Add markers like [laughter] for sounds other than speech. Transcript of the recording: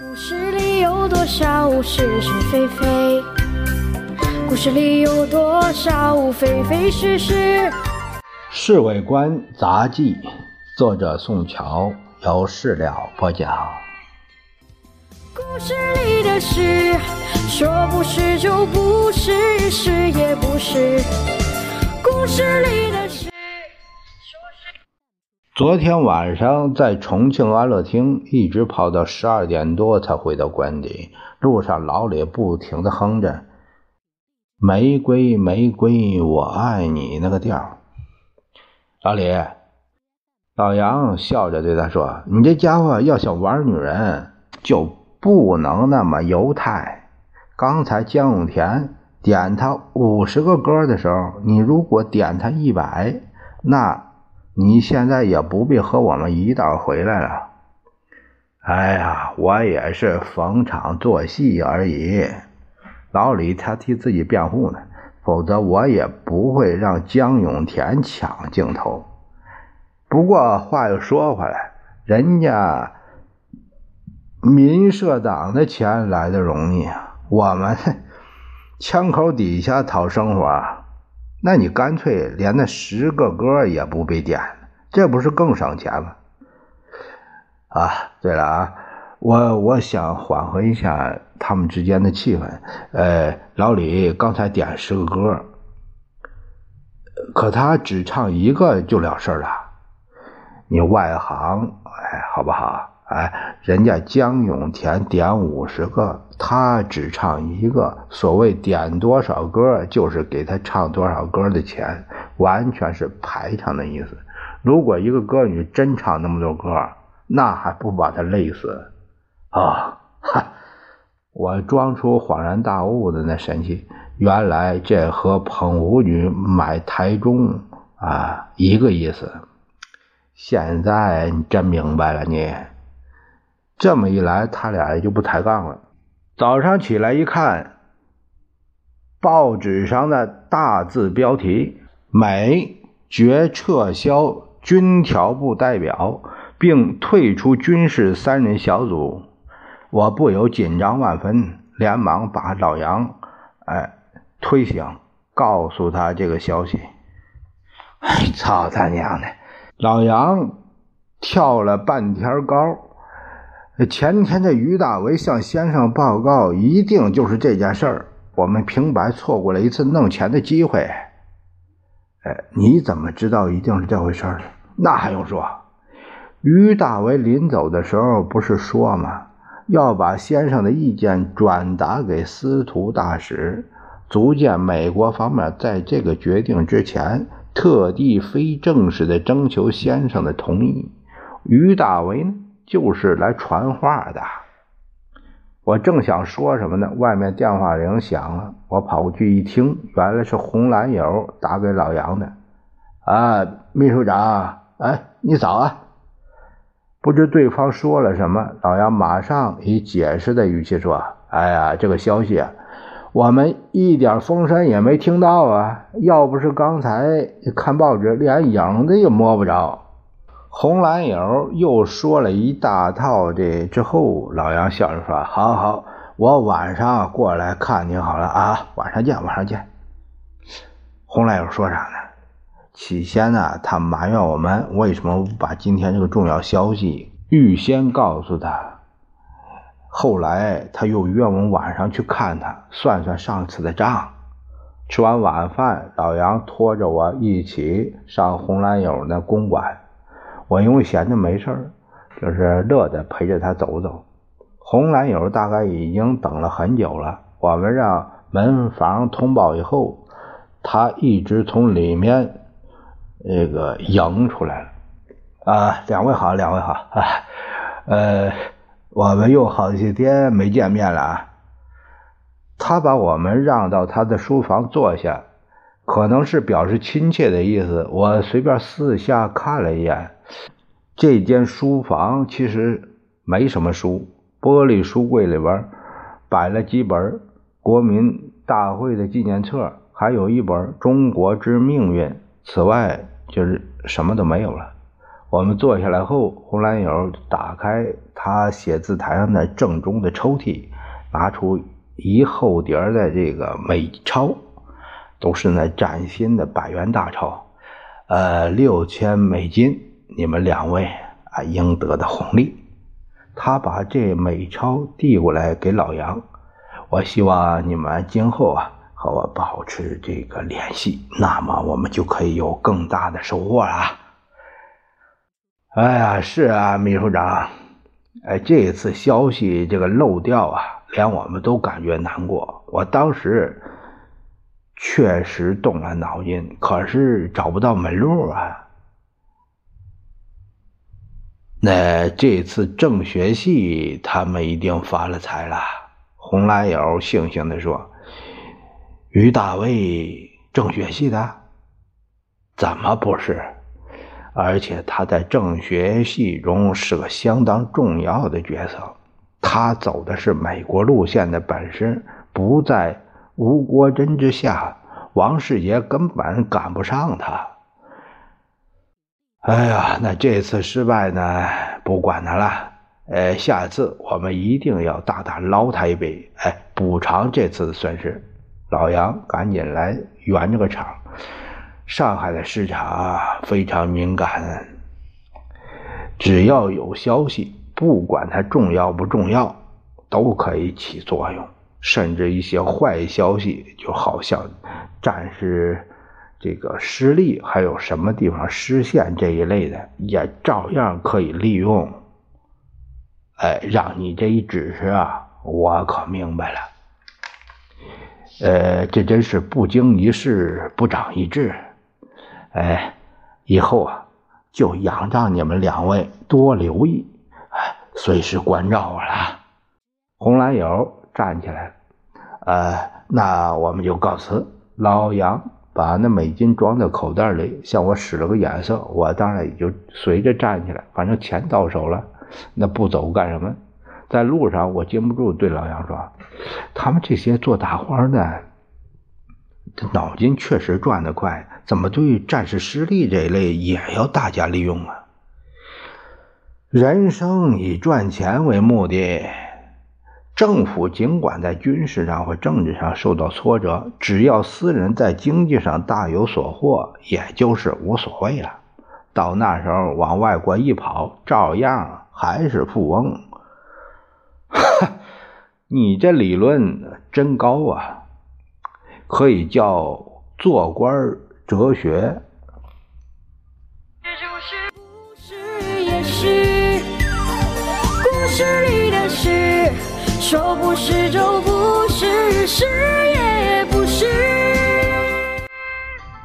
故事里有多少是是非非？故事里有多少非非是是？《侍卫官杂记》，作者宋乔，由事了播讲。故事里的事，说不是就不是，是也不是。故事里的，昨天晚上在重庆安乐厅，一直跑到十二点多才回到官邸。路上，老李不停的哼着“玫瑰玫瑰我爱你”那个调。老李，老杨笑着对他说：“你这家伙要想玩女人，就不能那么犹太。刚才江永田点他五十个歌的时候，你如果点他一百，那……”你现在也不必和我们一道回来了。哎呀，我也是逢场作戏而已。老李他替自己辩护呢，否则我也不会让江永田抢镜头。不过话又说回来，人家民社党的钱来的容易啊，我们 [laughs] 枪口底下讨生活。那你干脆连那十个歌也不必点，这不是更省钱吗？啊，对了啊，我我想缓和一下他们之间的气氛。呃，老李刚才点十个歌，可他只唱一个就了事了。你外行，哎，好不好？哎，人家江永田点五十个，他只唱一个。所谓点多少歌，就是给他唱多少歌的钱，完全是排场的意思。如果一个歌女真唱那么多歌，那还不把他累死啊？哈！我装出恍然大悟的那神气，原来这和捧舞女买台中啊一个意思。现在你真明白了你。这么一来，他俩也就不抬杠了。早上起来一看，报纸上的大字标题：“美决撤销军调部代表，并退出军事三人小组。”我不由紧张万分，连忙把老杨哎推醒，告诉他这个消息。哎，操他娘的！老杨跳了半天高。前天这于大为向先生报告，一定就是这件事儿。我们平白错过了一次弄钱的机会。哎，你怎么知道一定是这回事儿那还用说？于大为临走的时候不是说吗？要把先生的意见转达给司徒大使。足见美国方面在这个决定之前，特地非正式的征求先生的同意。于大为呢？就是来传话的。我正想说什么呢，外面电话铃响了。我跑过去一听，原来是红蓝友打给老杨的。啊，秘书长，哎，你早啊！不知对方说了什么，老杨马上以解释的语气说：“哎呀，这个消息啊，我们一点风声也没听到啊！要不是刚才看报纸，连影子也摸不着。”红蓝友又说了一大套的之后，老杨笑着说：“好好，我晚上过来看你好了啊，晚上见，晚上见。”红蓝友说啥呢？起先呢，他埋怨我们为什么不把今天这个重要消息预先告诉他。后来他又约我们晚上去看他，算算上次的账。吃完晚饭，老杨拖着我一起上红蓝友那公馆。我因为闲着没事儿，就是乐得陪着他走走。红蓝友大概已经等了很久了。我们让门房通报以后，他一直从里面那个迎出来了。啊，两位好，两位好啊。呃，我们又好些天没见面了啊。他把我们让到他的书房坐下，可能是表示亲切的意思。我随便四下看了一眼。这间书房其实没什么书，玻璃书柜里边摆了几本国民大会的纪念册，还有一本《中国之命运》。此外就是什么都没有了。我们坐下来后，红蓝友打开他写字台上的正中的抽屉，拿出一厚叠的这个美钞，都是那崭新的百元大钞，呃，六千美金，你们两位啊应得的红利。他把这美钞递过来给老杨，我希望你们今后啊和我保持这个联系，那么我们就可以有更大的收获了。哎呀，是啊，秘书长，哎，这次消息这个漏掉啊，连我们都感觉难过。我当时确实动了脑筋，可是找不到门路啊。那这次政学系他们一定发了财了。红蓝友悻悻地说：“于大卫，政学系的？怎么不是？”而且他在政学系中是个相当重要的角色，他走的是美国路线的本事不在吴国桢之下，王世杰根本赶不上他。哎呀，那这次失败呢，不管他了。呃，下次我们一定要大大捞他一笔，哎，补偿这次的损失。老杨赶紧来圆这个场。上海的市场非常敏感，只要有消息，不管它重要不重要，都可以起作用。甚至一些坏消息，就好像战士这个失利，还有什么地方失陷这一类的，也照样可以利用。哎，让你这一指示啊，我可明白了。呃，这真是不经一事不长一智。哎，以后啊，就仰仗你们两位多留意，哎，随时关照我了。红蓝友站起来，呃，那我们就告辞。老杨把那美金装在口袋里，向我使了个眼色，我当然也就随着站起来。反正钱到手了，那不走干什么？在路上，我禁不住对老杨说：“他们这些做大花的。”这脑筋确实转得快，怎么对战士失利这一类也要大家利用啊？人生以赚钱为目的，政府尽管在军事上或政治上受到挫折，只要私人在经济上大有所获，也就是无所谓了。到那时候往外国一跑，照样还是富翁。[laughs] 你这理论真高啊！可以叫做官哲学。这就是不是也是故事里的事，说不是，就不是誓言。